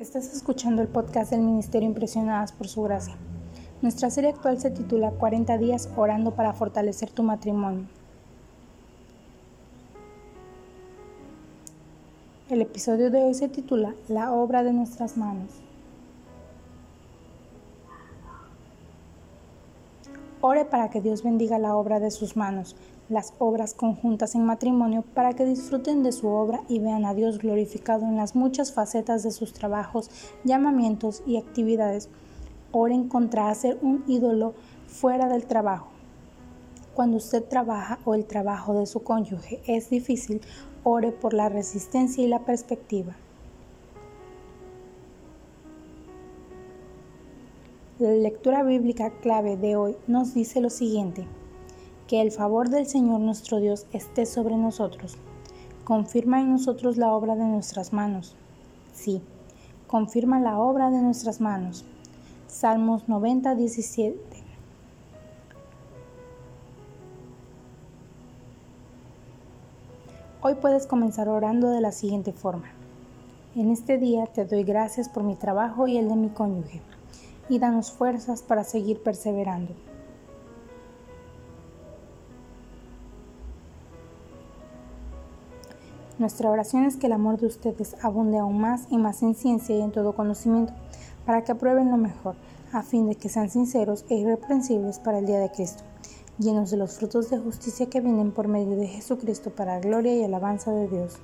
Estás escuchando el podcast del Ministerio Impresionadas por Su Gracia. Nuestra serie actual se titula 40 días orando para fortalecer tu matrimonio. El episodio de hoy se titula La obra de nuestras manos. Ore para que Dios bendiga la obra de sus manos, las obras conjuntas en matrimonio, para que disfruten de su obra y vean a Dios glorificado en las muchas facetas de sus trabajos, llamamientos y actividades. Oren contra hacer un ídolo fuera del trabajo. Cuando usted trabaja o el trabajo de su cónyuge es difícil, ore por la resistencia y la perspectiva. La lectura bíblica clave de hoy nos dice lo siguiente, que el favor del Señor nuestro Dios esté sobre nosotros. Confirma en nosotros la obra de nuestras manos. Sí, confirma la obra de nuestras manos. Salmos 90, 17. Hoy puedes comenzar orando de la siguiente forma. En este día te doy gracias por mi trabajo y el de mi cónyuge y danos fuerzas para seguir perseverando. Nuestra oración es que el amor de ustedes abunde aún más y más en ciencia y en todo conocimiento, para que aprueben lo mejor, a fin de que sean sinceros e irreprensibles para el día de Cristo, llenos de los frutos de justicia que vienen por medio de Jesucristo para gloria y alabanza de Dios.